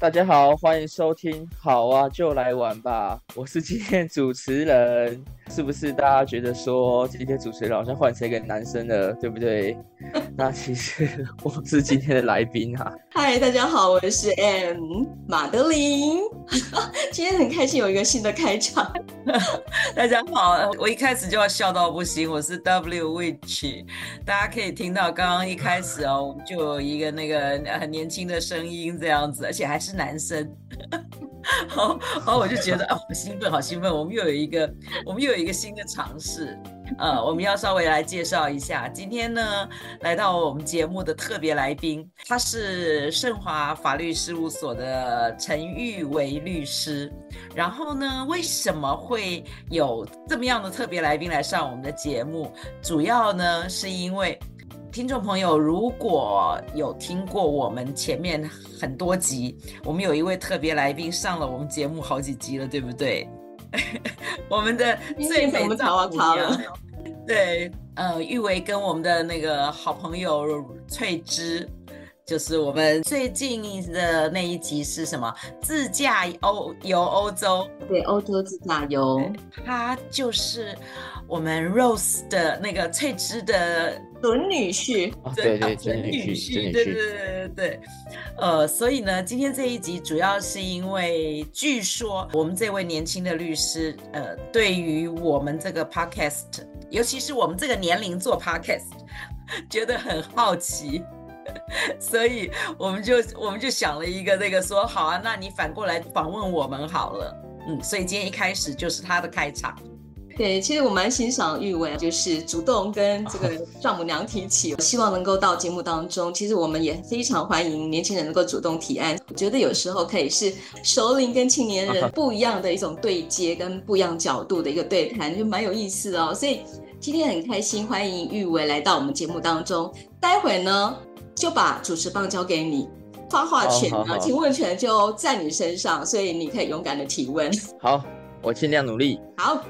大家好，欢迎收听。好啊，就来玩吧。我是今天主持人，是不是大家觉得说今天主持人好像换成一个男生了，对不对？那其实我是今天的来宾啊。嗨，大家好，我是 M 马德琳。今天很开心有一个新的开场。大家好，我一开始就要笑到不行。我是 W Witch，大家可以听到刚刚一开始哦，就有一个那个很年轻的声音这样子，而且还是是男生。好好，我就觉得啊，好兴奋，好兴奋！我们又有一个，我们又有一个新的尝试。呃，我们要稍微来介绍一下，今天呢，来到我们节目的特别来宾，他是盛华法律事务所的陈玉维律师。然后呢，为什么会有这么样的特别来宾来上我们的节目？主要呢，是因为听众朋友如果有听过我们前面很多集，我们有一位特别来宾上了我们节目好几集了，对不对？我们的最美丈母娘，对，呃，玉维跟我们的那个好朋友翠芝，就是我们最近的那一集是什么？自驾欧游欧洲，对，欧洲自驾游，他就是我们 Rose 的那个翠芝的。准女婿，对对，准女婿，对对对对对，呃，所以呢，今天这一集主要是因为，据说我们这位年轻的律师，呃，对于我们这个 podcast，尤其是我们这个年龄做 podcast，觉得很好奇，所以我们就我们就想了一个那个说，好啊，那你反过来访问我们好了，嗯，所以今天一开始就是他的开场。对，其实我蛮欣赏玉维，就是主动跟这个 丈母娘提起，希望能够到节目当中。其实我们也非常欢迎年轻人能够主动提案。我觉得有时候可以是熟龄跟青年人 不一样的一种对接，跟不一样角度的一个对谈，就蛮有意思哦。所以今天很开心，欢迎玉维来到我们节目当中。待会呢，就把主持棒交给你，发话权呢，请问权就在你身上，所以你可以勇敢的提问。好，我尽量努力。好。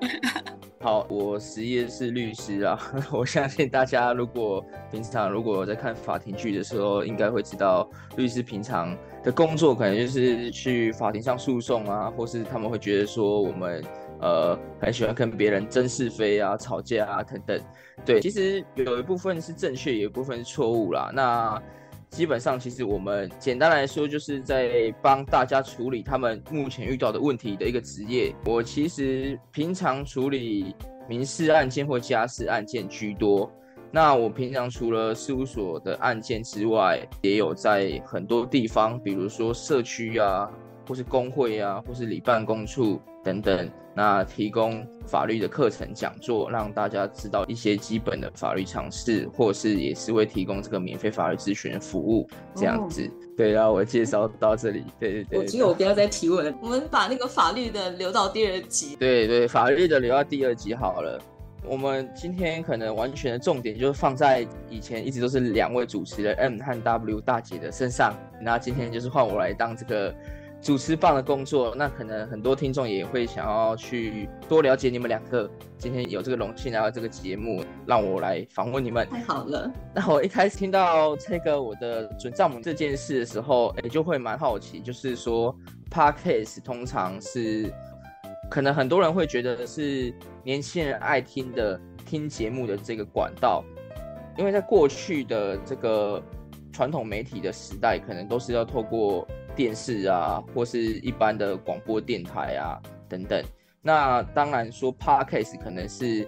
好，我实业是律师啊。我相信大家如果平常如果在看法庭剧的时候，应该会知道律师平常的工作可能就是去法庭上诉讼啊，或是他们会觉得说我们呃很喜欢跟别人争是非啊、吵架啊等等。对，其实有一部分是正确，有一部分是错误啦。那基本上，其实我们简单来说，就是在帮大家处理他们目前遇到的问题的一个职业。我其实平常处理民事案件或家事案件居多。那我平常除了事务所的案件之外，也有在很多地方，比如说社区啊，或是工会啊，或是里办公处等等。那提供法律的课程讲座，让大家知道一些基本的法律常识，或是也是会提供这个免费法律咨询服务，这样子。哦、对，然后我介绍到这里。对对对，我觉得我不要再提问了，我们把那个法律的留到第二集。对对，法律的留到第二集好了。我们今天可能完全的重点就是放在以前一直都是两位主持人 M 和 W 大姐的身上，那今天就是换我来当这个。主持棒的工作，那可能很多听众也会想要去多了解你们两个。今天有这个荣幸来到这个节目，让我来访问你们。太好了。那我一开始听到这个我的准丈母这件事的时候，哎，就会蛮好奇，就是说，Podcast 通常是可能很多人会觉得是年轻人爱听的听节目的这个管道，因为在过去的这个传统媒体的时代，可能都是要透过。电视啊，或是一般的广播电台啊，等等。那当然说，Podcast 可能是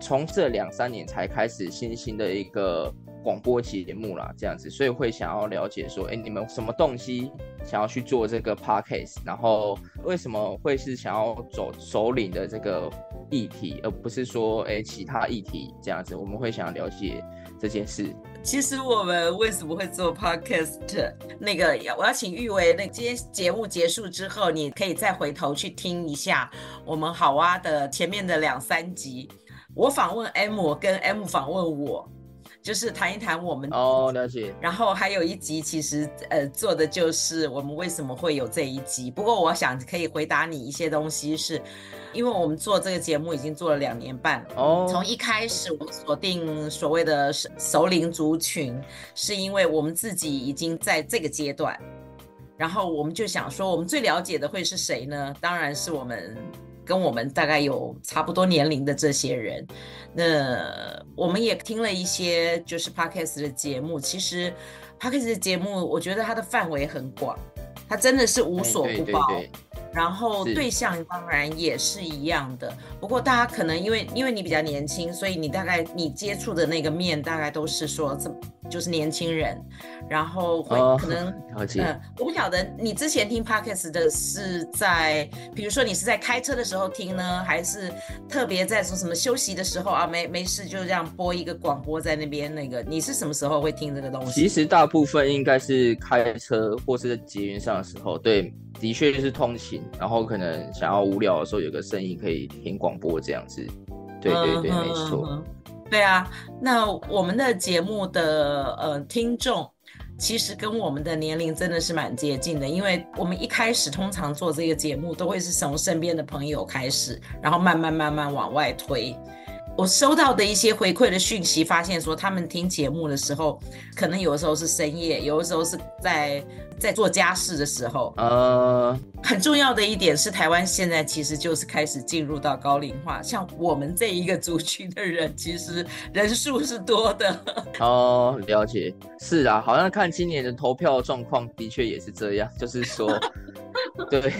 从这两三年才开始新兴的一个广播节目啦，这样子，所以会想要了解说，哎，你们什么动机想要去做这个 Podcast？然后为什么会是想要走首领的这个议题，而不是说，哎，其他议题这样子？我们会想要了解这件事。其实我们为什么会做 podcast？那个，我要请玉为，那今天节目结束之后，你可以再回头去听一下我们好啊的前面的两三集。我访问 M，跟 M 访问我，就是谈一谈我们哦，了解。然后还有一集，其实呃做的就是我们为什么会有这一集。不过我想可以回答你一些东西是。因为我们做这个节目已经做了两年半哦，从一开始我们锁定所谓的熟龄族群，是因为我们自己已经在这个阶段，然后我们就想说，我们最了解的会是谁呢？当然是我们跟我们大概有差不多年龄的这些人。那我们也听了一些就是 Podcast 的节目，其实 Podcast 的节目我觉得它的范围很广，它真的是无所不包。对对对然后对象当然也是一样的，不过大家可能因为因为你比较年轻，所以你大概你接触的那个面大概都是说这就是年轻人，然后会可能嗯、呃，我不晓得你之前听 Podcast 的是在，比如说你是在开车的时候听呢，还是特别在说什么休息的时候啊，没没事就这样播一个广播在那边那个，你是什么时候会听这个东西？其实大部分应该是开车或是在捷运上的时候，对。的确就是通勤，然后可能想要无聊的时候有个声音可以听广播这样子。对对对，没错。对啊，那我们的节目的呃听众其实跟我们的年龄真的是蛮接近的，因为我们一开始通常做这个节目都会是从身边的朋友开始，然后慢慢慢慢往外推。我收到的一些回馈的讯息，发现说他们听节目的时候，可能有的时候是深夜，有的时候是在在做家事的时候。呃，很重要的一点是，台湾现在其实就是开始进入到高龄化，像我们这一个族群的人，其实人数是多的。哦，了解，是啊，好像看今年的投票状况，的确也是这样，就是说。对，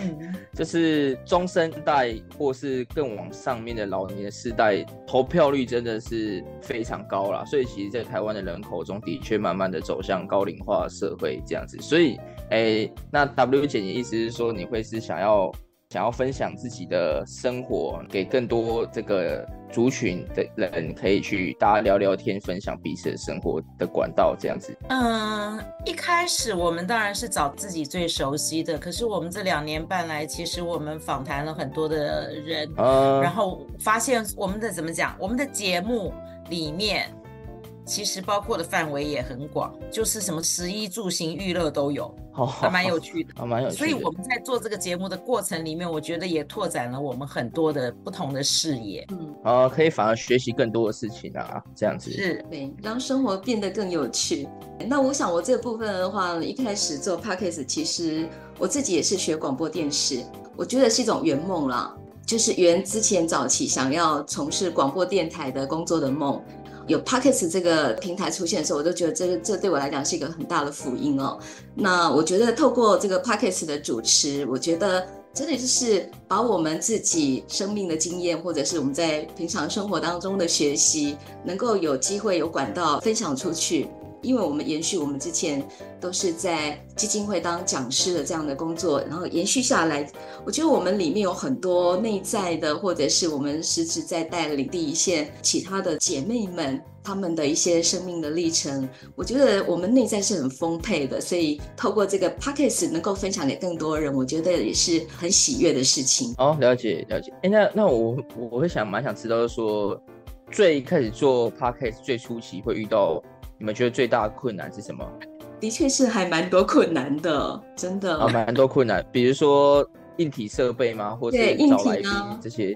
就是中生代或是更往上面的老年世代，投票率真的是非常高啦。所以其实，在台湾的人口中的确慢慢的走向高龄化社会这样子。所以，哎，那 W 姐，你意思是说，你会是想要？想要分享自己的生活，给更多这个族群的人可以去大家聊聊天，分享彼此的生活的管道，这样子。嗯，一开始我们当然是找自己最熟悉的，可是我们这两年半来，其实我们访谈了很多的人，嗯，然后发现我们的怎么讲，我们的节目里面。其实包括的范围也很广，就是什么食衣住行娱乐都有，还蛮有趣的，还蛮有趣的。所以我们在做这个节目的过程里面，我觉得也拓展了我们很多的不同的视野。嗯，啊，可以反而学习更多的事情啊，这样子是对，让生活变得更有趣。那我想我这部分的话，一开始做 Podcast，其实我自己也是学广播电视，我觉得是一种圆梦啦，就是圆之前早期想要从事广播电台的工作的梦。有 Pockets 这个平台出现的时候，我都觉得这个这对我来讲是一个很大的福音哦。那我觉得透过这个 Pockets 的主持，我觉得真的就是把我们自己生命的经验，或者是我们在平常生活当中的学习，能够有机会有管道分享出去。因为我们延续我们之前都是在基金会当讲师的这样的工作，然后延续下来，我觉得我们里面有很多内在的，或者是我们实质在带领第一线其他的姐妹们，她们的一些生命的历程，我觉得我们内在是很丰沛的，所以透过这个 Podcast 能够分享给更多人，我觉得也是很喜悦的事情。哦，了解了解。哎，那那我我会想蛮想知道，说最开始做 Podcast 最初期会遇到。你们觉得最大的困难是什么？的确是还蛮多困难的，真的。啊，蛮多困难，比如说硬体设备吗？或者找来宾这些？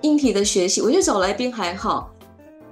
硬体的学习，我觉得找来宾还好，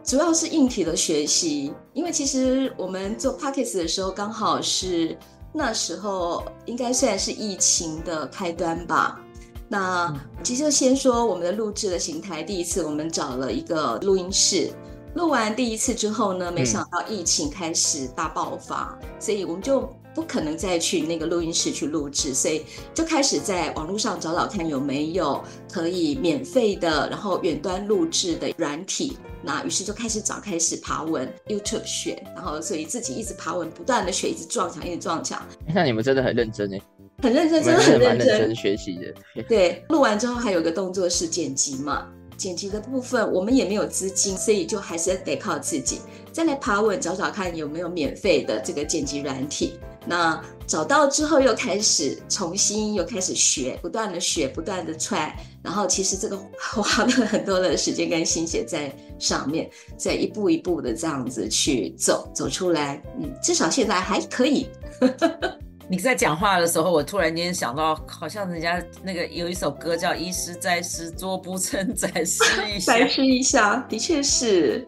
主要是硬体的学习。因为其实我们做 Podcast 的时候，刚好是那时候应该算是疫情的开端吧。那其实就先说我们的录制的形态，第一次我们找了一个录音室。录完第一次之后呢，没想到疫情开始大爆发，嗯，所以我们就不可能再去那个录音室去录制，所以就开始在网络上找找看有没有可以免费的，然后远端录制的软体。那于是就开始找，开始爬文 YouTube 学，然后所以自己一直爬文，不断的学，一直撞墙，一直撞墙。那你们真的很认真哎，很认真，真的很认真，认真学习的。对，录完之后还有个动作是剪辑嘛。剪辑的部分我们也没有资金，所以就还是得靠自己。再来爬稳找找看有没有免费的这个剪辑软体。那找到之后又开始重新又开始学，不断的学，不断的踹。然后其实这个花了很多的时间跟心血在上面，再一步一步的这样子去走走出来。嗯，至少现在还可以。呵 呵你在讲话的时候，我突然间想到，好像人家那个有一首歌叫“医师在师，桌不称展示一下”，展示一下，的确是。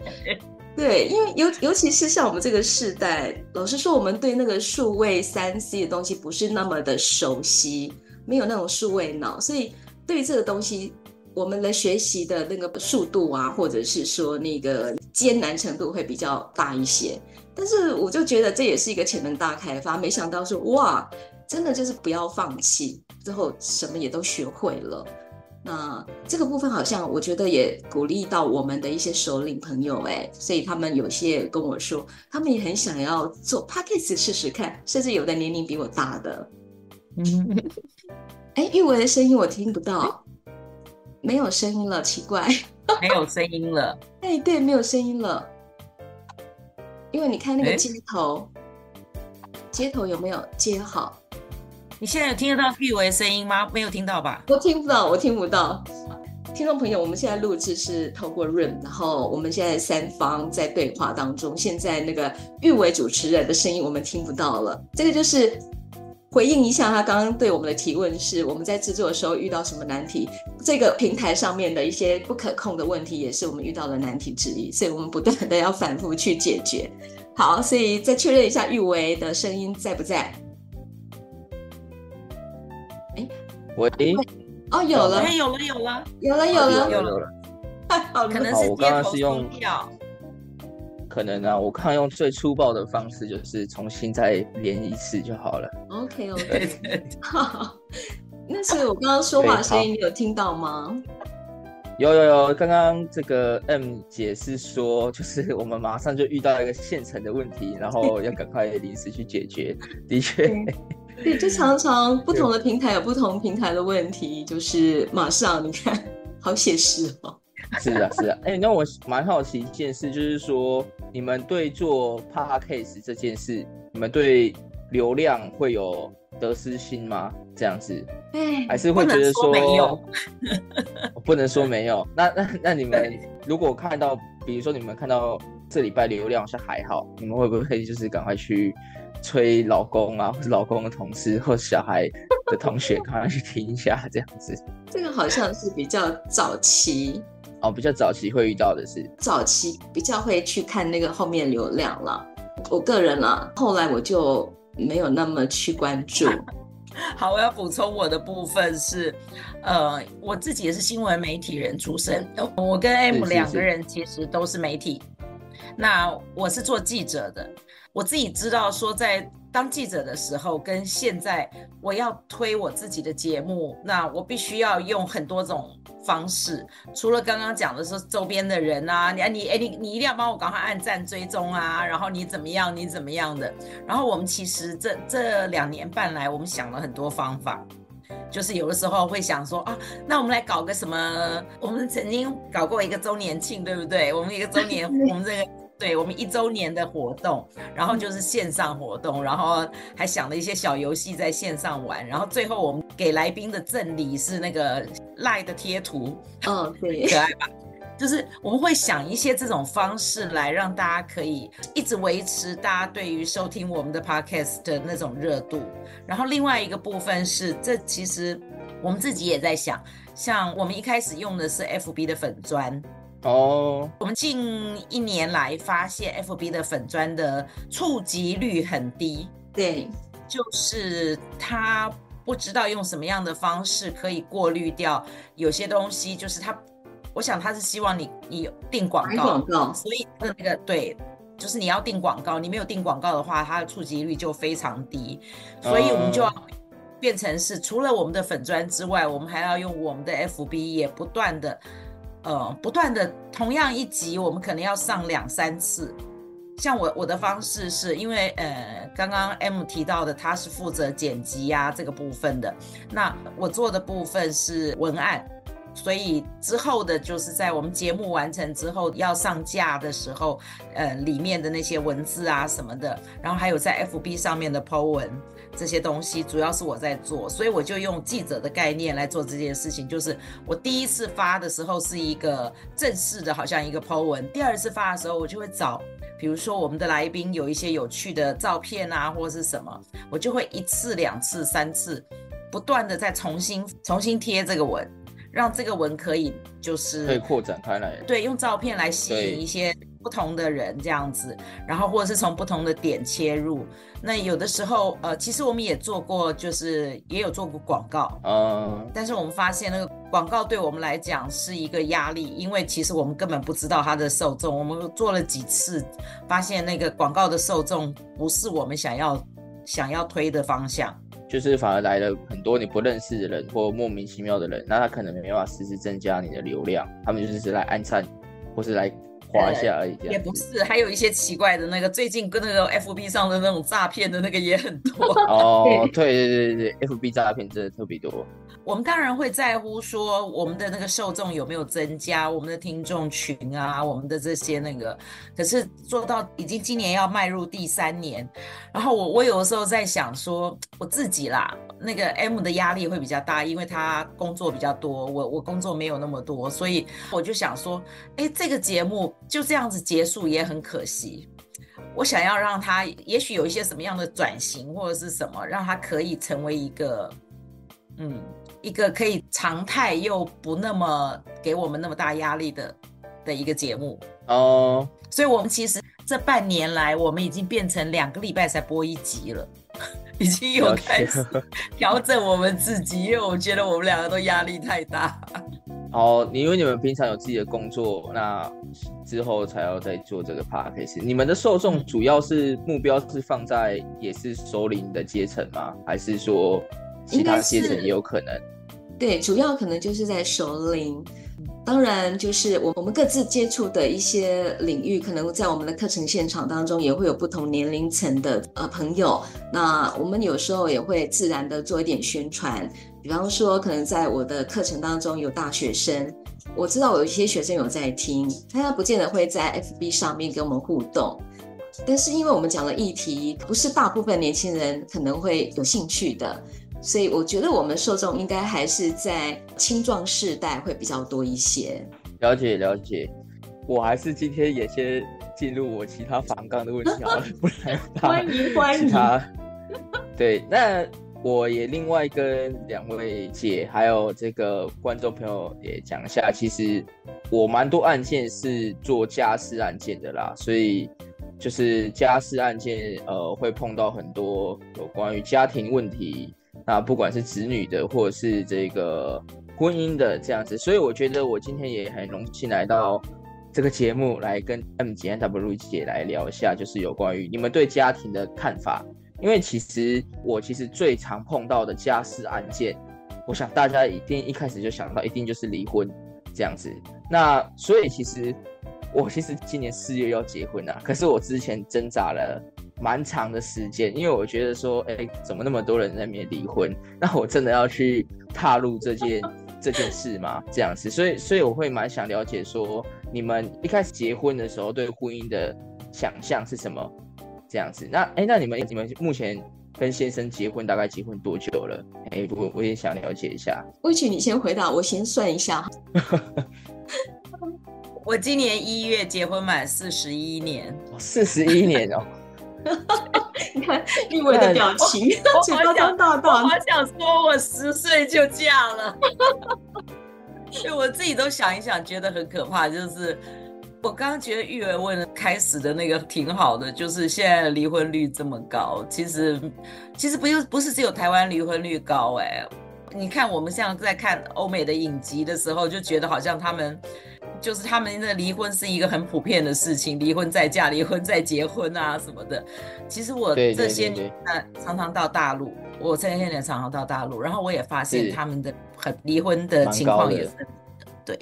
对，因为尤尤其是像我们这个世代，老实说，我们对那个数位三 C 的东西不是那么的熟悉，没有那种数位脑，所以对于这个东西，我们的学习的那个速度啊，或者是说那个艰难程度会比较大一些。但是我就觉得这也是一个潜能大开发，没想到说哇，真的就是不要放弃，之后什么也都学会了。那这个部分好像我觉得也鼓励到我们的一些首领朋友哎，所以他们有些跟我说，他们也很想要做 Podcast 试试看，甚至有的年龄比我大的。嗯，哎，玉文的声音我听不到，没有声音了，奇怪，没有声音了。哎，对，没有声音了，因为你看那个接头，接头有没有接好？你现在有听得到玉伟的声音吗？没有听到吧？我听不到，我听不到。听众朋友，我们现在录制是透过 Room，然后我们现在三方在对话当中。现在那个玉伟主持人的声音我们听不到了。这个就是回应一下他刚刚对我们的提问，是我们在制作的时候遇到什么难题？这个平台上面的一些不可控的问题，也是我们遇到的难题之一。所以我们不断的要反复去解决。好，所以再确认一下玉维的声音在不在？喂，哦，有了，有了，有了，有了，有了，有了，太 好了，可能是我刚刚是用，可能啊，我看用最粗暴的方式，就是重新再连一次就好了。OK，OK，好，那是我刚刚说话声音，你有听到吗？有有有，刚刚这个 M 姐是说，就是我们马上就遇到一个现成的问题，然后要赶快临时去解决。的确。对，就常常不同的平台有不同平台的问题，就是马上你看，好写实哦。是啊，是啊。哎，那我蛮好奇一件事，就是说你们对做 Podcast 这件事，你们对流量会有得失心吗？这样子，哎，还是会觉得说，说没有？不能说没有。那那那你们如果看到，比如说你们看到这礼拜流量好像还好，你们会不会就是赶快去？催老公啊，或是老公的同事，或是小孩的同学，赶快去听一下，这样子。这个好像是比较早期哦，比较早期会遇到的是，早期比较会去看那个后面流量了。我个人啊，后来我就没有那么去关注。好，我要补充我的部分是，呃，我自己也是新闻媒体人出身，我跟 M 两个人其实都是媒体。是是是。那我是做记者的。我自己知道，说在当记者的时候，跟现在我要推我自己的节目，那我必须要用很多种方式。除了刚刚讲的说周边的人啊，你你哎你你一定要帮我赶快按赞追踪啊，然后你怎么样你怎么样的。然后我们其实这这两年半来，我们想了很多方法，就是有的时候会想说啊，那我们来搞个什么？我们曾经搞过一个周年庆，对不对？我们一个周年，我们这个。对，我们一周年的活动，然后就是线上活动，然后还想了一些小游戏在线上玩，然后最后我们给来宾的赠礼是那个赖的贴图，嗯，对，可爱吧？就是我们会想一些这种方式来让大家可以一直维持大家对于收听我们的 podcast 的那种热度。然后另外一个部分是，这其实我们自己也在想，像我们一开始用的是 FB 的粉专。哦，oh. 我们近一年来发现，FB 的粉砖的触及率很低。对，就是他不知道用什么样的方式可以过滤掉有些东西。就是他，我想他是希望你你有订广告，广告，所以那个对，就是你要定广告，你没有定广告的话，它的触及率就非常低。所以我们就要变成是除了我们的粉砖之外，我们还要用我们的 FB 也不断的。呃，不断的同样一集，我们可能要上两三次。像我我的方式是因为呃，刚刚 M 提到的，他是负责剪辑呀、啊、这个部分的。那我做的部分是文案，所以之后的就是在我们节目完成之后要上架的时候，呃，里面的那些文字啊什么的，然后还有在 FB 上面的 po 文这些东西，主要是我在做，所以我就用记者的概念来做这件事情。就是我第一次发的时候是一个正式的，好像一个 po 文；第二次发的时候，我就会找，比如说我们的来宾有一些有趣的照片啊，或者是什么，我就会一次、两次、三次，不断的再重新重新贴这个文。让这个文可以就是可以扩展开来，对，用照片来吸引一些不同的人这样子，然后或者是从不同的点切入。那有的时候，呃，其实我们也做过，就是也有做过广告，嗯，但是我们发现那个广告对我们来讲是一个压力，因为其实我们根本不知道它的受众。我们做了几次，发现那个广告的受众不是我们想要想要推的方向。就是反而来了很多你不认识的人或莫名其妙的人，那他可能没办法实时增加你的流量，他们就是来按赞或是来滑一下而已。也不是，还有一些奇怪的那个，最近跟那个 FB 上的那种诈骗的那个也很多。哦，对对对对对，FB 诈骗真的特别多。我们当然会在乎说我们的那个受众有没有增加，我们的听众群啊，我们的这些那个。可是做到已经今年要迈入第三年，然后我我有的时候在想说我自己啦，那个 M 的压力会比较大，因为他工作比较多，我我工作没有那么多，所以我就想说，哎，这个节目就这样子结束也很可惜。我想要让他也许有一些什么样的转型或者是什么，让他可以成为一个，嗯。一个可以常态又不那么给我们那么大压力的的一个节目哦，uh, 所以我们其实这半年来，我们已经变成两个礼拜才播一集了，已经有开始调整我们自己，因为我觉得我们两个都压力太大。哦，你因为你们平常有自己的工作，那之后才要再做这个 podcast。你们的受众主要是目标是放在也是首领的阶层吗？还是说其他阶层也有可能？对，主要可能就是在熟龄，当然就是我我们各自接触的一些领域，可能在我们的课程现场当中也会有不同年龄层的呃朋友。那我们有时候也会自然的做一点宣传，比方说可能在我的课程当中有大学生，我知道有一些学生有在听，他不见得会在 FB 上面跟我们互动，但是因为我们讲的议题不是大部分年轻人可能会有兴趣的。所以我觉得我们受众应该还是在青壮世代会比较多一些。了解了解，我还是今天也先进入我其他访纲的问题好了，不然欢迎欢迎。欢迎对，那我也另外跟两位姐还有这个观众朋友也讲一下，其实我蛮多案件是做家事案件的啦，所以就是家事案件呃会碰到很多有关于家庭问题。那不管是子女的，或者是这个婚姻的这样子，所以我觉得我今天也很荣幸来到这个节目，来跟 M 姐和 W 姐来聊一下，就是有关于你们对家庭的看法。因为其实我其实最常碰到的家事案件，我想大家一定一开始就想到，一定就是离婚这样子。那所以其实我其实今年四月要结婚啊，可是我之前挣扎了。蛮长的时间，因为我觉得说，哎、欸，怎么那么多人在那边离婚？那我真的要去踏入这件 这件事吗？这样子，所以，所以我会蛮想了解说，你们一开始结婚的时候对婚姻的想象是什么？这样子，那，哎、欸，那你们你们目前跟先生结婚大概结婚多久了？哎、欸，我我也想了解一下。魏曲，你先回答，我先算一下。我今年一月结婚满四十一年，四十一年哦。你看玉伟的表情，嘴巴张大大。好想说，我十岁就嫁了。所以我自己都想一想，觉得很可怕。就是我刚刚觉得玉伟问开始的那个挺好的，就是现在离婚率这么高，其实其实不是不是只有台湾离婚率高哎、你看我们像在看欧美的影集的时候，就觉得好像他们。就是他们的离婚是一个很普遍的事情，离婚再嫁，离婚再结婚啊什么的。其实我这些年常常到大陆，我这些年常常到大陆，然后我也发现他们的很离婚的情况也是对，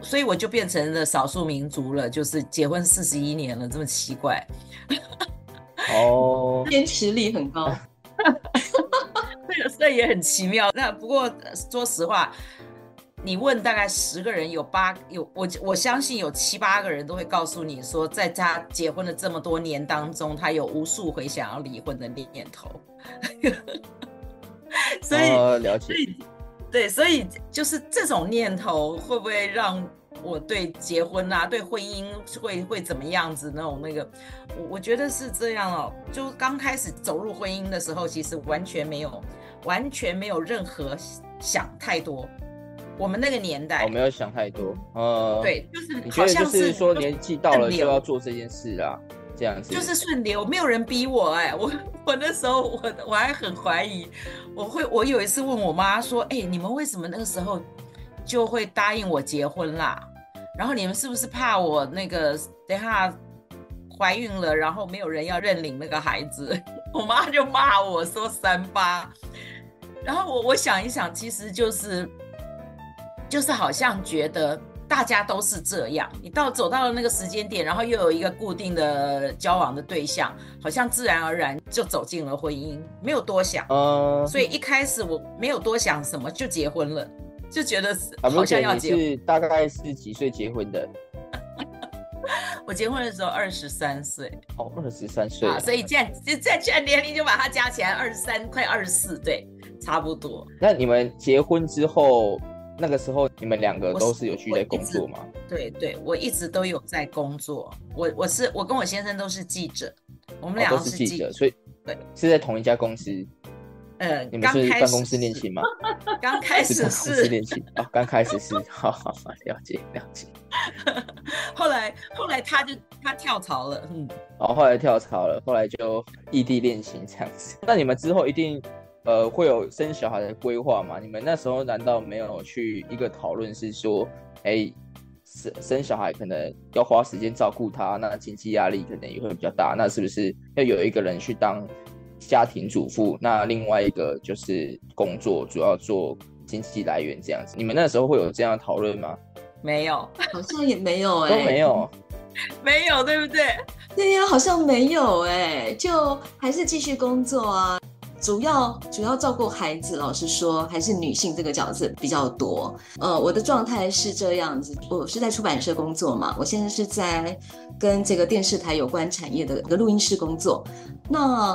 所以我就变成了少数民族了，就是结婚四十一年了，这么奇怪。哦，坚持力很高，这个事也很奇妙。那不过说实话。你问大概十个人，有八有我我相信有七八个人都会告诉你说，在他结婚的这么多年当中，他有无数回想要离婚的念头。所以、哦、了解。对，所以就是这种念头会不会让我对结婚啊，对婚姻会会怎么样子那种那个，我我觉得是这样哦。就刚开始走入婚姻的时候，其实完全没有，完全没有任何想太多。我们那个年代，我、哦、没有想太多。呃，对，就是你觉得就是说年纪到了就要做这件事啦，这样子。就是顺流，没有人逼我哎，我我那时候我我还很怀疑。我会，我有一次问我妈说：“哎、欸，你们为什么那个时候就会答应我结婚啦？然后你们是不是怕我那个等下怀孕了，然后没有人要认领那个孩子？” 我妈就骂我说三八。然后我我想一想，其实就是就是好像觉得。大家都是这样，你到走到了那个时间点，然后又有一个固定的交往的对象，好像自然而然就走进了婚姻，没有多想。呃，所以一开始我没有多想什么就结婚了，就觉得好像要结婚。是大概是几岁结婚的？我结婚的时候二十三岁。哦，二十三岁。啊，所以这样就这这年龄就把它加起来，二十三快二十四，对，差不多。那你们结婚之后？那个时候你们两个都是有去在工作吗？对对，我一直都有在工作。我我是我跟我先生都是记者，我们两个都是记者，所以对是在同一家公司。嗯，你们是办公室恋情吗？刚开始是，是办公室恋情啊，刚开始是，好好好，了解了解。后来后来他就他跳槽了，嗯，然后后来跳槽了，后来就异地恋情这样子。那你们之后一定。呃，会有生小孩的规划吗？你们那时候难道没有去一个讨论，是说，哎，生生小孩可能要花时间照顾他，那经济压力可能也会比较大，那是不是要有一个人去当家庭主妇，那另外一个就是工作，主要做经济来源这样子？你们那时候会有这样的讨论吗？没有，好像也没有哎、欸，都没有，没有，对不对？对呀，好像没有哎、欸，就还是继续工作啊。主要主要照顾孩子，老实说还是女性这个角色比较多。呃，我的状态是这样子，我是在出版社工作嘛，我现在是在跟这个电视台有关产业的一个录音室工作。那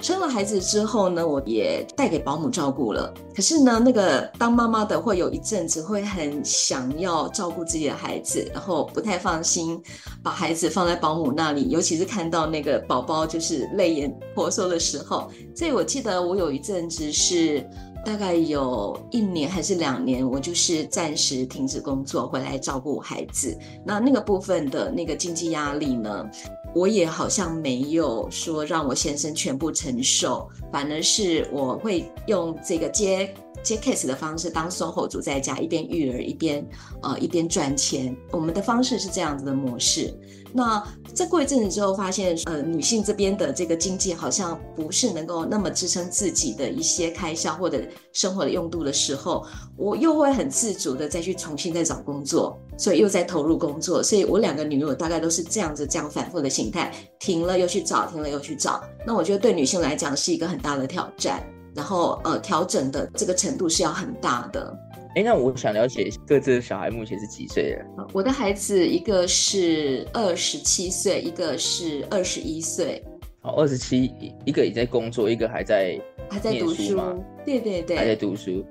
生了孩子之后呢，我也带给保姆照顾了。可是呢，那个当妈妈的会有一阵子会很想要照顾自己的孩子，然后不太放心把孩子放在保姆那里，尤其是看到那个宝宝就是泪眼婆娑的时候。所以我记得我有一阵子是大概有一年还是两年，我就是暂时停止工作回来照顾孩子。那那个部分的那个经济压力呢？我也好像没有说让我先生全部承受，反而是我会用这个接接 case 的方式当 SOHO 族在家，一边育儿一边呃一边赚钱。我们的方式是这样子的模式。那再过一阵子之后，发现呃女性这边的这个经济好像不是能够那么支撑自己的一些开销或者生活的用度的时候，我又会很自主的再去重新再找工作，所以又在投入工作。所以我两个女儿大概都是这样子这样反复的形态，停了又去找，停了又去找。那我觉得对女性来讲是一个很大的挑战，然后呃调整的这个程度是要很大的。哎，那我想了解各自的小孩目前是几岁了？我的孩子一个是二十七岁，一个是二十一岁。哦，二十七，一个也在工作，一个还在还在读书。对对对，还在读书。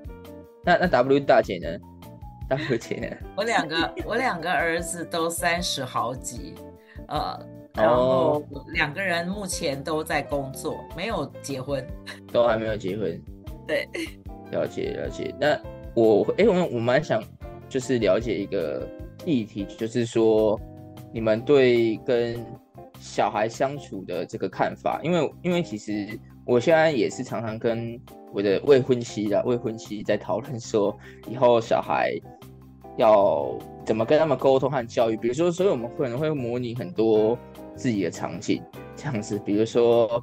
那那 W 大姐呢？W 姐呢？我两个我两个儿子都三十好几，呃，然后两个人目前都在工作，没有结婚，都还没有结婚。对，了解了解。那。我哎，我我蛮想就是了解一个议题，就是说你们对跟小孩相处的这个看法，因为因为其实我现在也是常常跟我的未婚妻的未婚妻在讨论说，以后小孩要怎么跟他们沟通和教育，比如说，所以我们可能会模拟很多自己的场景，这样子，比如说，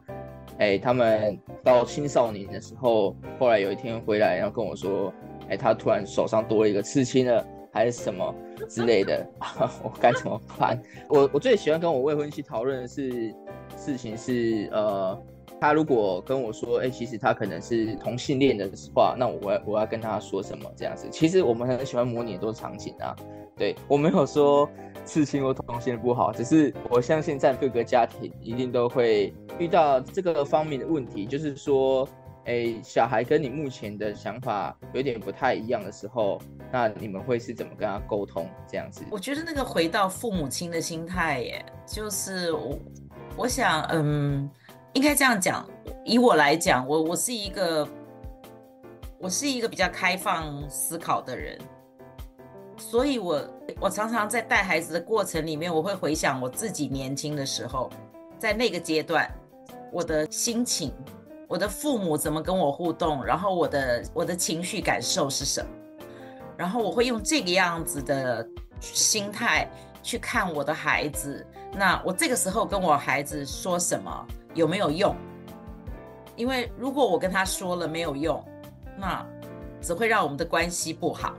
哎，他们到青少年的时候，后来有一天回来，然后跟我说。哎，他突然手上多了一个刺青了，还是什么之类的，我该怎么办？我我最喜欢跟我未婚妻讨论的是事情是，呃，他如果跟我说，哎、其实他可能是同性恋的话，那我要我要跟他说什么这样子？其实我们很喜欢模拟很多场景啊。对，我没有说刺青或同性恋不好，只是我相信在各个家庭一定都会遇到这个方面的问题，就是说，哎，小孩跟你目前的想法有点不太一样的时候，那你们会是怎么跟他沟通这样子？我觉得那个回到父母亲的心态，耶，就是我，我想，嗯，应该这样讲，以我来讲，我我是一个，我是一个比较开放思考的人。所以我，我常常在带孩子的过程里面，我会回想我自己年轻的时候，在那个阶段，我的心情，我的父母怎么跟我互动，然后我的我的情绪感受是什么，然后我会用这个样子的心态去看我的孩子。那我这个时候跟我孩子说什么有没有用？因为如果我跟他说了没有用，那只会让我们的关系不好。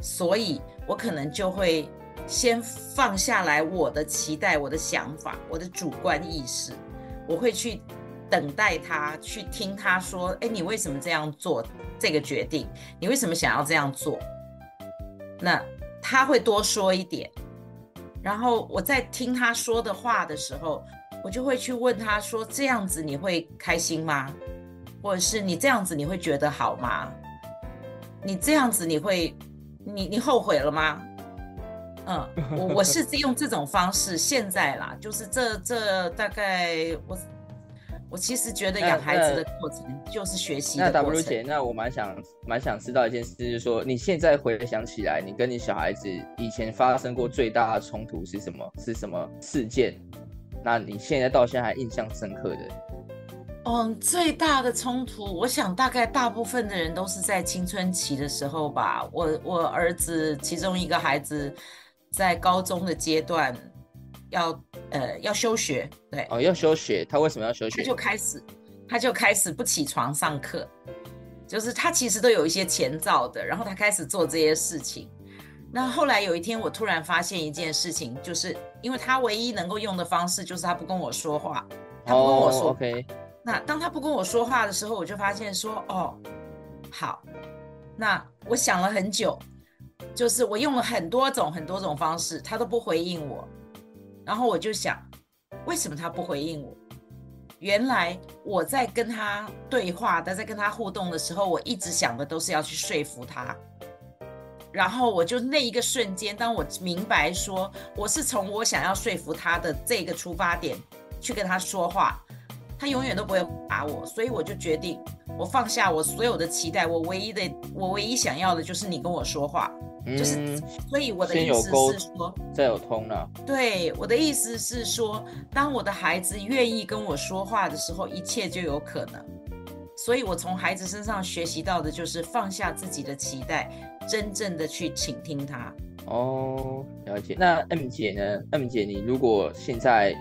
所以，我可能就会先放下来我的期待、我的想法、我的主观意识，我会去等待他，去听他说：“哎，你为什么这样做这个决定？你为什么想要这样做？”那他会多说一点，然后我在听他说的话的时候，我就会去问他说：“这样子你会开心吗？或者是你这样子你会觉得好吗？你这样子你会？”你你后悔了吗？嗯，我我是用这种方式，现在啦，就是这这大概我我其实觉得养孩子的过程就是学习的过程。那 W 姐，那我蛮想蛮想知道一件事，就是说你现在回想起来，你跟你小孩子以前发生过最大的冲突是什么？是什么事件？那你现在到现在还印象深刻的？嗯，最大的冲突，我想大概大部分的人都是在青春期的时候吧。我我儿子其中一个孩子在高中的阶段要呃要休学，对哦要休学，他为什么要休学？他就开始他就开始不起床上课，就是他其实都有一些前兆的，然后他开始做这些事情。那后来有一天，我突然发现一件事情，就是因为他唯一能够用的方式就是他不跟我说话，他不跟我说。Oh, OK。那当他不跟我说话的时候，我就发现说，哦，好，那我想了很久，就是我用了很多种很多种方式，他都不回应我，然后我就想，为什么他不回应我？原来我在跟他对话，在跟他互动的时候，我一直想的都是要去说服他，然后我就那一个瞬间，当我明白说我是从我想要说服他的这个出发点去跟他说话。他永远都不会打我，所以我就决定，我放下我所有的期待，我唯一的，我唯一想要的就是你跟我说话，嗯、就是，所以我的意思是说，再有通了。对，我的意思是说，当我的孩子愿意跟我说话的时候，一切就有可能。所以我从孩子身上学习到的就是放下自己的期待，真正的去倾听他。哦，了解。那 M 姐呢？M 姐，你如果现在。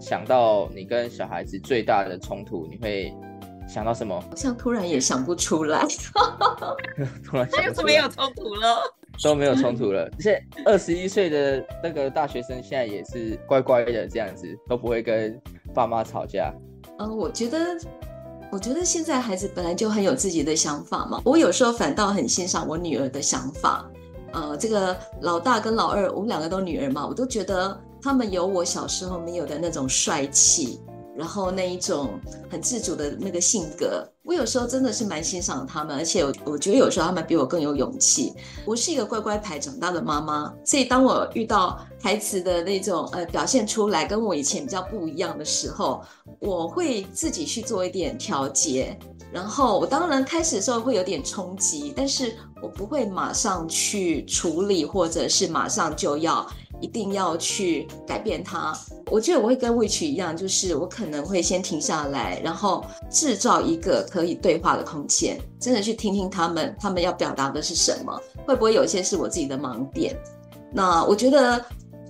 想到你跟小孩子最大的冲突，你会想到什么？好像突然也想不出来。突然想不出来，那就是没有冲突了，都没有冲突了。而且二十一岁的那个大学生，现在也是乖乖的这样子，都不会跟爸妈吵架。嗯，我觉得，我觉得现在孩子本来就很有自己的想法嘛。我有时候反倒很欣赏我女儿的想法。呃，这个老大跟老二，我们两个都女儿嘛，我都觉得。他们有我小时候没有的那种帅气，然后那一种很自主的那个性格，我有时候真的是蛮欣赏他们，而且我我觉得有时候他们比我更有勇气。我是一个乖乖牌长大的妈妈，所以当我遇到孩子的那种呃表现出来跟我以前比较不一样的时候，我会自己去做一点调节。然后我当然开始的时候会有点冲击，但是我不会马上去处理，或者是马上就要。一定要去改变它。我觉得我会跟 Which 一样，就是我可能会先停下来，然后制造一个可以对话的空间，真的去听听他们，他们要表达的是什么，会不会有一些是我自己的盲点？那我觉得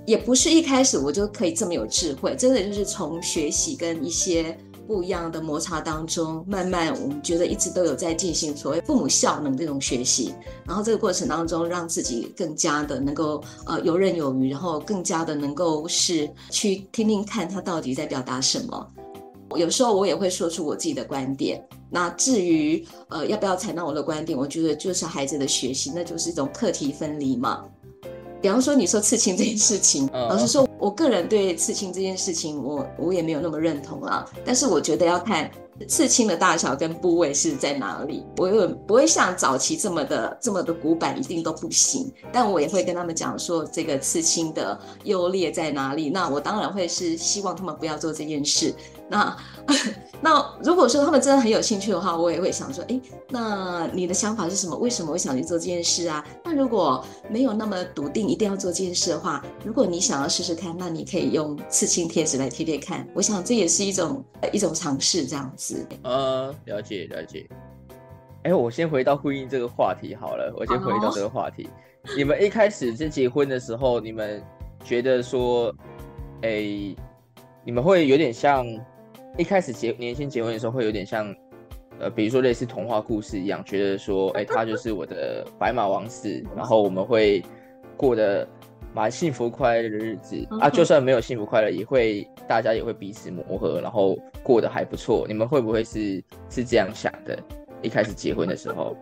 也不是一开始我就可以这么有智慧，真的就是从学习跟一些。不一样的摩擦当中，慢慢我们觉得一直都有在进行所谓父母效能这种学习，然后这个过程当中，让自己更加的能够呃游刃有余，然后更加的能够是去听听看他到底在表达什么。有时候我也会说出我自己的观点。那至于呃要不要采纳我的观点，我觉得就是孩子的学习，那就是一种课题分离嘛。比方说你说刺青这件事情，老师说，我个人对刺青这件事情，我我也没有那么认同啦。但是我觉得要看。刺青的大小跟部位是在哪里？我有不会像早期这么的这么的古板，一定都不行。但我也会跟他们讲说，这个刺青的优劣在哪里。那我当然会是希望他们不要做这件事。那 那如果说他们真的很有兴趣的话，我也会想说，哎，那你的想法是什么？为什么会想去做这件事啊？那如果没有那么笃定一定要做这件事的话，如果你想要试试看，那你可以用刺青贴纸来贴贴看。我想这也是一种一种尝试，这样子。呃，了解了解。哎，我先回到婚姻这个话题好了，我先回到这个话题。你们一开始在结婚的时候，你们觉得说，哎，你们会有点像。一开始结年轻结婚的时候，会有点像，呃，比如说类似童话故事一样，觉得说，哎、欸，他就是我的白马王子，然后我们会过得蛮幸福快乐的日子啊。就算没有幸福快乐，也会大家也会彼此磨合，然后过得还不错。你们会不会是是这样想的？一开始结婚的时候？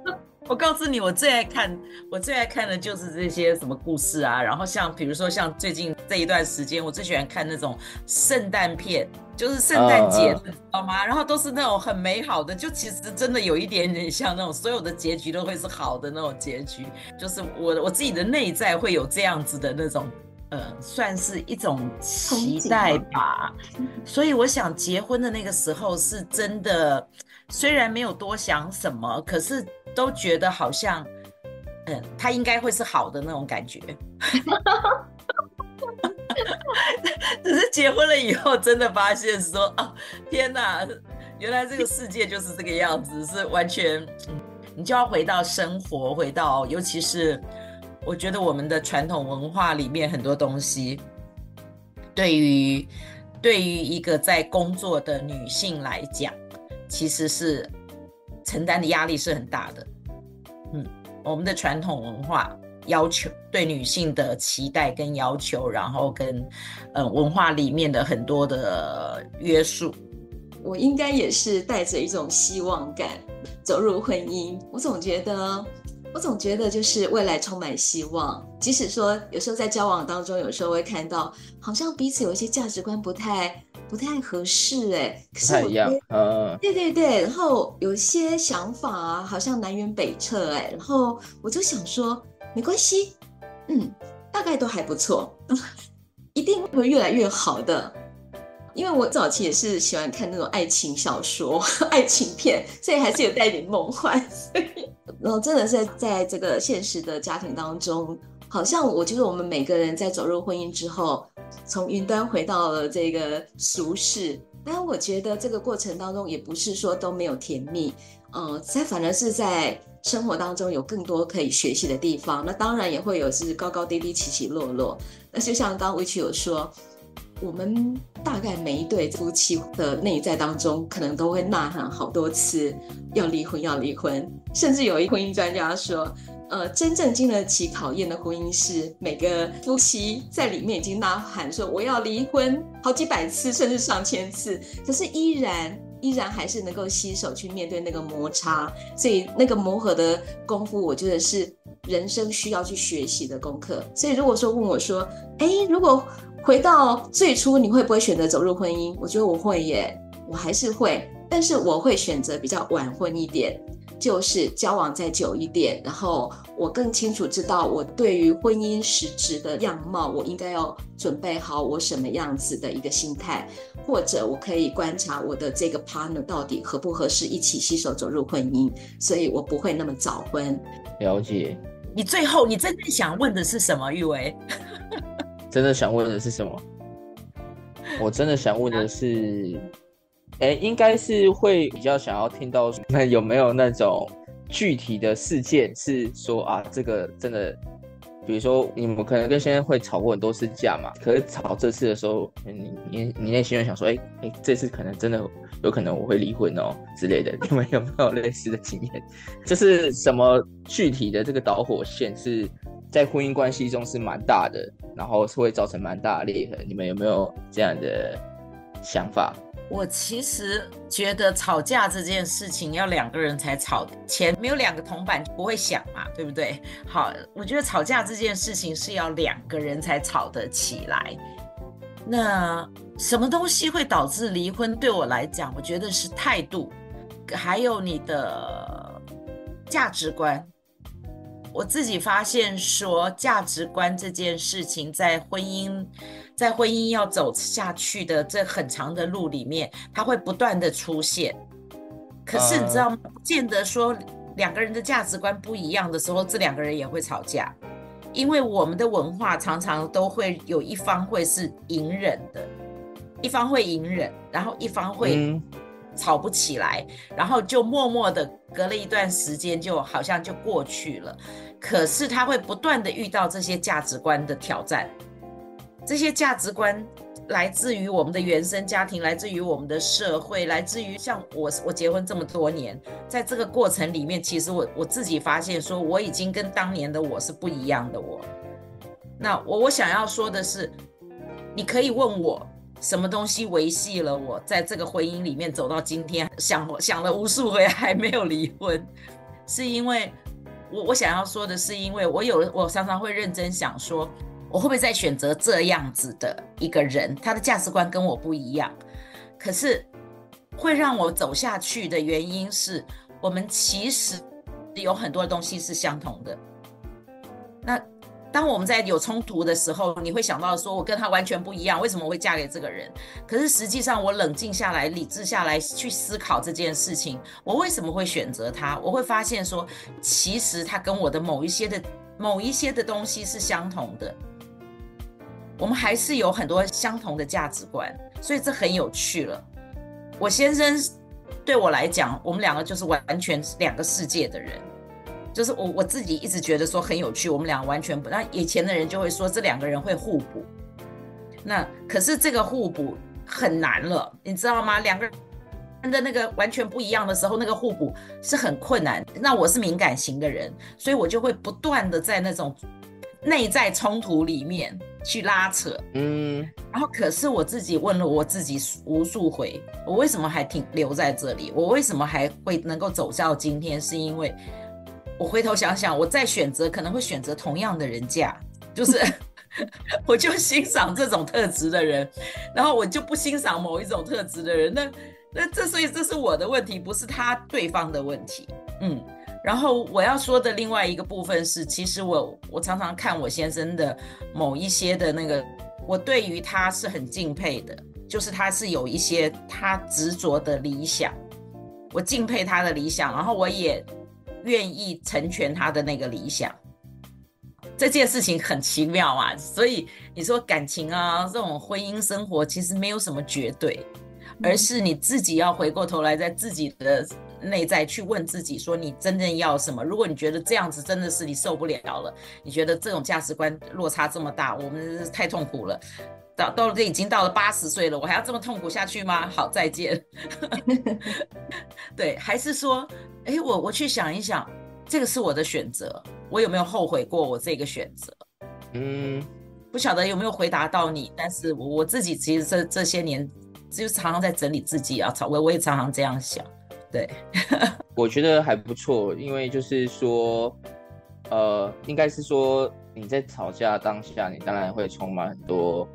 我告诉你，我最爱看，我最爱看的就是这些什么故事啊。然后像比如说像最近这一段时间，我最喜欢看那种圣诞片，就是圣诞节，知道吗？然后都是那种很美好的，就其实真的有一点点像那种所有的结局都会是好的那种结局。就是我我自己的内在会有这样子的那种，呃，算是一种期待吧。所以我想结婚的那个时候是真的。虽然没有多想什么，可是都觉得好像，嗯，他应该会是好的那种感觉。只是结婚了以后，真的发现说，哦，天哪，原来这个世界就是这个样子，是完全，你就要回到生活，回到，尤其是我觉得我们的传统文化里面很多东西，对于对于一个在工作的女性来讲。其实是承担的压力是很大的，嗯，我们的传统文化要求对女性的期待跟要求，然后跟嗯文化里面的很多的约束，我应该也是带着一种希望感走入婚姻。我总觉得，我总觉得就是未来充满希望，即使说有时候在交往当中，有时候会看到好像彼此有一些价值观不太。不太合适哎，可是我觉得，嗯，对对对，然后有些想法啊，好像南辕北辙哎，然后我就想说，没关系，嗯，大概都还不错，一定会越来越好的，因为我早期也是喜欢看那种爱情小说、爱情片，所以还是有带点梦幻，所以，然后真的是在这个现实的家庭当中，好像我觉得我们每个人在走入婚姻之后。从云端回到了这个俗世，但我觉得这个过程当中也不是说都没有甜蜜，呃，在反而是在生活当中有更多可以学习的地方。那当然也会有是高高低低、起起落落。那就像刚刚 Witch 有说，我们大概每一对夫妻的内在当中，可能都会呐喊好多次要离婚，要离婚，甚至有一婚姻专家说。呃，真正经得起考验的婚姻是每个夫妻在里面已经呐喊说我要离婚好几百次，甚至上千次，可是依然依然还是能够携手去面对那个摩擦，所以那个磨合的功夫，我觉得是人生需要去学习的功课。所以如果说问我说，哎，如果回到最初，你会不会选择走入婚姻？我觉得我会耶，我还是会，但是我会选择比较晚婚一点。就是交往再久一点，然后我更清楚知道我对于婚姻实质的样貌，我应该要准备好我什么样子的一个心态，或者我可以观察我的这个 partner 到底合不合适一起携手走入婚姻，所以我不会那么早婚。了解。你最后你真正想问的是什么，玉维？真的想问的是什么？我真的想问的是。哎，应该是会比较想要听到，那有没有那种具体的事件是说啊，这个真的，比如说你们可能跟先生会吵过很多次架嘛，可是吵这次的时候，你你你内心会想说，哎哎，这次可能真的有可能我会离婚哦之类的，你们有没有类似的经验？就是什么具体的这个导火线是在婚姻关系中是蛮大的，然后是会造成蛮大的裂痕，你们有没有这样的想法？我其实觉得吵架这件事情要两个人才吵，前没有两个铜板不会响嘛，对不对？好，我觉得吵架这件事情是要两个人才吵得起来。那什么东西会导致离婚？对我来讲，我觉得是态度，还有你的价值观。我自己发现说，价值观这件事情在婚姻，在婚姻要走下去的这很长的路里面，它会不断的出现。可是你知道吗？不见得说两个人的价值观不一样的时候，这两个人也会吵架，因为我们的文化常常都会有一方会是隐忍的，一方会隐忍，然后一方会吵不起来，然后就默默的隔了一段时间，就好像就过去了。可是他会不断的遇到这些价值观的挑战，这些价值观来自于我们的原生家庭，来自于我们的社会，来自于像我，我结婚这么多年，在这个过程里面，其实我我自己发现说，我已经跟当年的我是不一样的我。那我我想要说的是，你可以问我什么东西维系了我在这个婚姻里面走到今天，想想了无数回还没有离婚，是因为。我我想要说的是，因为我有我常常会认真想说，我会不会再选择这样子的一个人？他的价值观跟我不一样，可是会让我走下去的原因是我们其实有很多东西是相同的。那。当我们在有冲突的时候，你会想到说，我跟他完全不一样，为什么我会嫁给这个人？可是实际上，我冷静下来、理智下来去思考这件事情，我为什么会选择他？我会发现说，其实他跟我的某一些的某一些的东西是相同的，我们还是有很多相同的价值观，所以这很有趣了。我先生对我来讲，我们两个就是完全两个世界的人。就是我我自己一直觉得说很有趣，我们俩完全不。那以前的人就会说这两个人会互补，那可是这个互补很难了，你知道吗？两个人的那个完全不一样的时候，那个互补是很困难。那我是敏感型的人，所以我就会不断的在那种内在冲突里面去拉扯，嗯。然后可是我自己问了我自己无数回，我为什么还停留在这里？我为什么还会能够走到今天？是因为。我回头想想，我再选择可能会选择同样的人嫁，就是 我就欣赏这种特质的人，然后我就不欣赏某一种特质的人。那那这所以这是我的问题，不是他对方的问题。嗯，然后我要说的另外一个部分是，其实我我常常看我先生的某一些的那个，我对于他是很敬佩的，就是他是有一些他执着的理想，我敬佩他的理想，然后我也。愿意成全他的那个理想，这件事情很奇妙啊。所以你说感情啊，这种婚姻生活其实没有什么绝对，而是你自己要回过头来，在自己的内在去问自己，说你真正要什么。如果你觉得这样子真的是你受不了了，你觉得这种价值观落差这么大，我们太痛苦了。到到这已经到了八十岁了，我还要这么痛苦下去吗？好，再见。对，还是说？哎，我我去想一想，这个是我的选择，我有没有后悔过我这个选择？嗯，不晓得有没有回答到你，但是我我自己其实这这些年就常常在整理自己啊，我我也常常这样想。对，我觉得还不错，因为就是说，呃，应该是说你在吵架当下，你当然会充满很多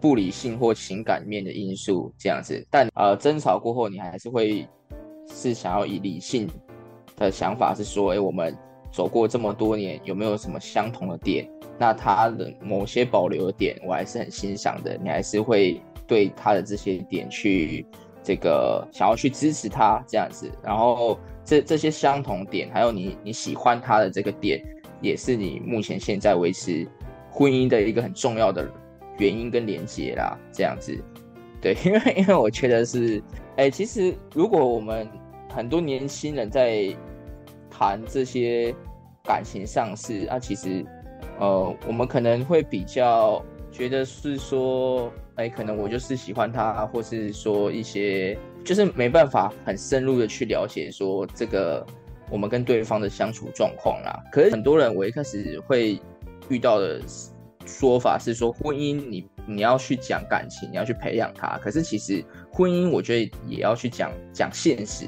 不理性或情感面的因素这样子，但呃，争吵过后，你还是会是想要以理性。的想法是说，哎，我们走过这么多年，有没有什么相同的点？那他的某些保留的点，我还是很欣赏的。你还是会对他的这些点去这个想要去支持他这样子。然后这这些相同点，还有你你喜欢他的这个点，也是你目前现在维持婚姻的一个很重要的原因跟连接啦。这样子，对，因 为因为我觉得是，哎，其实如果我们很多年轻人在谈这些感情上事啊，其实，呃，我们可能会比较觉得是说，哎，可能我就是喜欢他，或是说一些，就是没办法很深入的去了解说这个我们跟对方的相处状况啦。可是很多人，我一开始会遇到的说法是说，婚姻你你要去讲感情，你要去培养他。可是其实婚姻，我觉得也要去讲讲现实，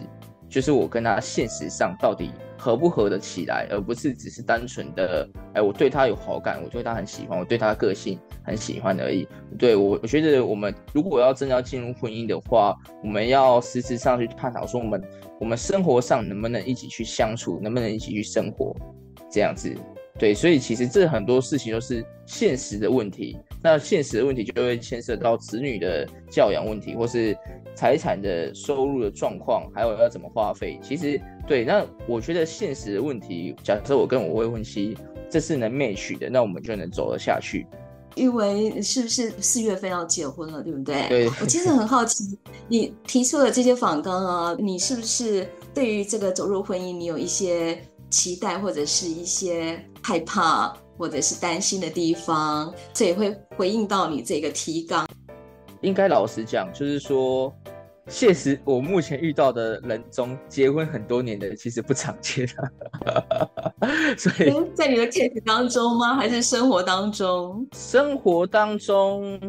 就是我跟他现实上到底合不合得起来，而不是只是单纯的，哎，我对他有好感，我对他很喜欢，我对他的个性很喜欢而已。对，我，我觉得我们如果要真的要进入婚姻的话，我们要实质上去探讨说，我们我们生活上能不能一起去相处，能不能一起去生活，这样子。对，所以其实这很多事情都是现实的问题。那现实的问题就会牵涉到子女的教养问题，或是财产的收入的状况，还有要怎么花费。其实，对，那我觉得现实的问题，假设我跟我未婚妻这是能 match 的，那我们就能走得下去。因为是不是四月份要结婚了，对不对？对。我其实很好奇，你提出的这些访纲啊，你是不是对于这个走入婚姻，你有一些期待或者是一些害怕或者是担心的地方，这也会回应到你这个提纲。应该老实讲，就是说，现实我目前遇到的人中，结婚很多年的其实不常见的。所以，在你的 case 当中吗？还是生活当中？生活当中，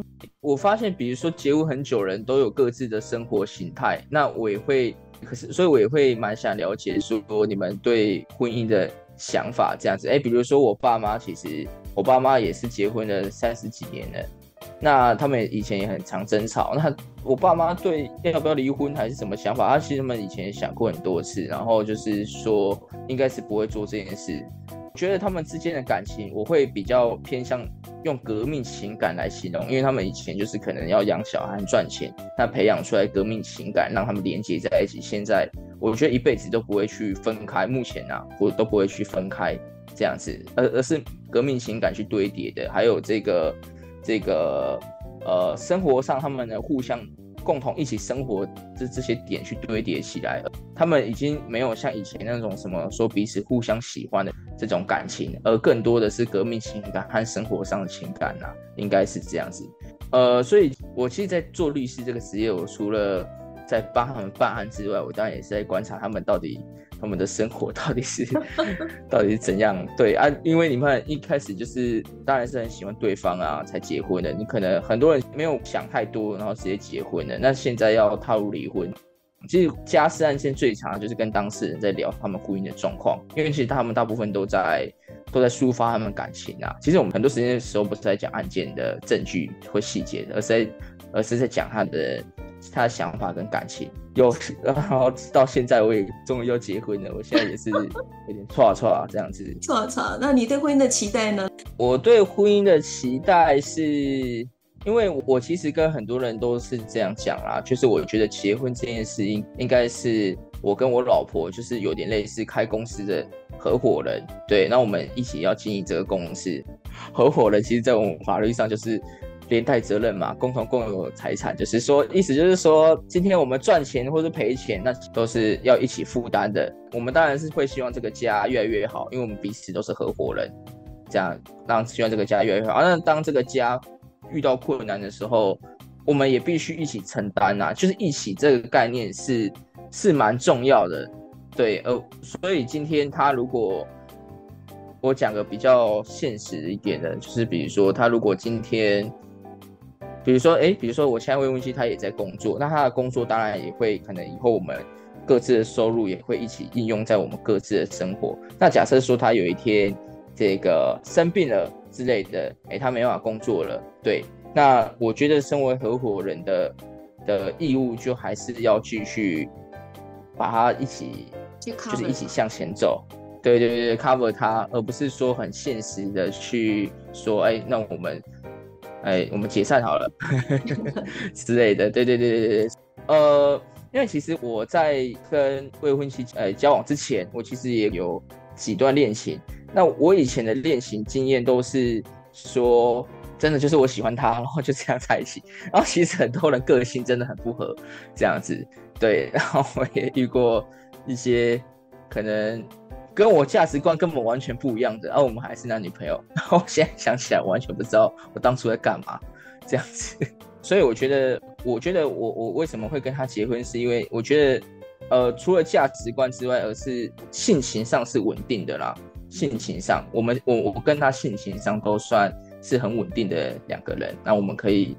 我发现，比如说结婚很久人都有各自的生活形态，那我也会。可是，所以我也会蛮想了解，说你们对婚姻的想法这样子。哎，比如说我爸妈，其实我爸妈也是结婚了三十几年了，那他们以前也很常争吵。那我爸妈对要不要离婚还是什么想法？他其实他们以前想过很多次，然后就是说应该是不会做这件事。觉得他们之间的感情，我会比较偏向用革命情感来形容，因为他们以前就是可能要养小孩赚钱，那培养出来革命情感，让他们连接在一起。现在我觉得一辈子都不会去分开，目前啊，我都不会去分开这样子，而而是革命情感去堆叠的，还有这个这个呃生活上他们的互相。共同一起生活这这些点去堆叠起来了，他们已经没有像以前那种什么说彼此互相喜欢的这种感情，而更多的是革命情感和生活上的情感呐、应该是这样子。呃，所以我其实，在做律师这个职业，我除了在帮他们办案之外，我当然也是在观察他们到底。他们的生活到底是 到底是怎样？对啊，因为你们一开始就是当然是很喜欢对方啊，才结婚的。你可能很多人没有想太多，然后直接结婚了。那现在要踏入离婚，其实家事案件最常就是跟当事人在聊他们婚姻的状况，因为其实他们大部分都在都在抒发他们感情啊。其实我们很多时间的时候不是在讲案件的证据或细节，而是在而是在讲他的。他的想法跟感情有，然后到现在我也终于要结婚了，我现在也是 有点错错这样子。错错，那你对婚姻的期待呢？我对婚姻的期待是，因为我其实跟很多人都是这样讲啦，就是我觉得结婚这件事应应该是我跟我老婆就是有点类似开公司的合伙人，对，那我们一起要经营这个公司。合伙人其实，在我们法律上就是。连带责任嘛，共同共有财产，就是说，意思就是说，今天我们赚钱或者赔钱，那都是要一起负担的。我们当然是会希望这个家越来越好，因为我们彼此都是合伙人，这样让希望这个家越来越好。那当这个家遇到困难的时候，我们也必须一起承担呐，就是一起这个概念是是蛮重要的，对，呃，所以今天他如果我讲个比较现实一点的，就是比如说他如果今天。比如说，哎，比如说，我现在未婚妻她也在工作，那她的工作当然也会可能以后我们各自的收入也会一起应用在我们各自的生活。那假设说她有一天这个生病了之类的，哎，她没办法工作了，对，那我觉得身为合伙人的的义务就还是要继续把她一起，就是一起向前走，对对对，cover 她，而不是说很现实的去说，哎，那我们。哎，我们解散好了 之类的，对对对对对，呃，因为其实我在跟未婚妻呃交往之前，我其实也有几段恋情。那我以前的恋情经验都是说，真的就是我喜欢他，然后就这样在一起。然后其实很多人个性真的很不合，这样子，对。然后我也遇过一些可能。跟我价值观根本完全不一样的，然后我们还是男女朋友。然后现在想起来，完全不知道我当初在干嘛，这样子。所以我觉得，我觉得我我为什么会跟他结婚，是因为我觉得，呃，除了价值观之外，而是性情上是稳定的啦。性情上，我们我我跟他性情上都算是很稳定的两个人，那我们可以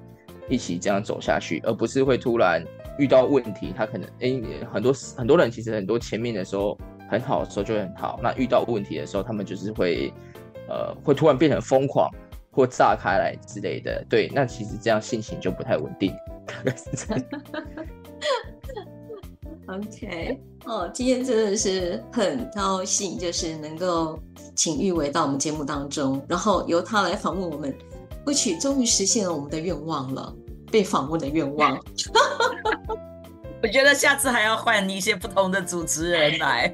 一起这样走下去，而不是会突然遇到问题，他可能哎、很多很多人其实很多前面的时候很好的时候就很好，那遇到问题的时候，他们就是会呃会突然变成疯狂或炸开来之类的，对，那其实这样心情就不太稳定，大概是这样。OK，哦，今天真的是很高兴，就是能够请玉维到我们节目当中，然后由他来访问我们，Witch 终于实现了我们的愿望了，被访问的愿望。我觉得下次还要换一些不同的主持人来。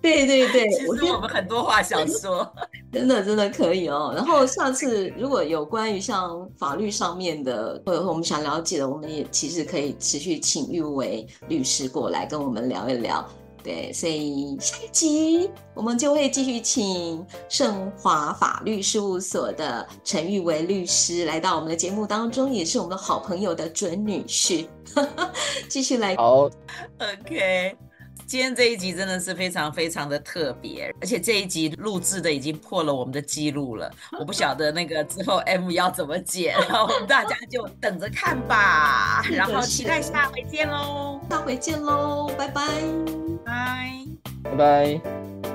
对对对，其实我们很多话想说，真的真的可以哦。然后下次如果有关于像法律上面的，或者我们想了解的，我们也其实可以持续请玉维律师过来跟我们聊一聊。对，所以下一集我们就会继续请盛华法律事务所的陈玉维律师来到我们的节目当中，也是我们的好朋友的准女婿，继续来。好，OK。今天这一集真的是非常非常的特别，而且这一集录制的已经破了我们的记录了。我不晓得那个之后 M 要怎么剪，然后我们大家就等着看吧。然后期待下回见喽，下回见喽，拜拜拜拜。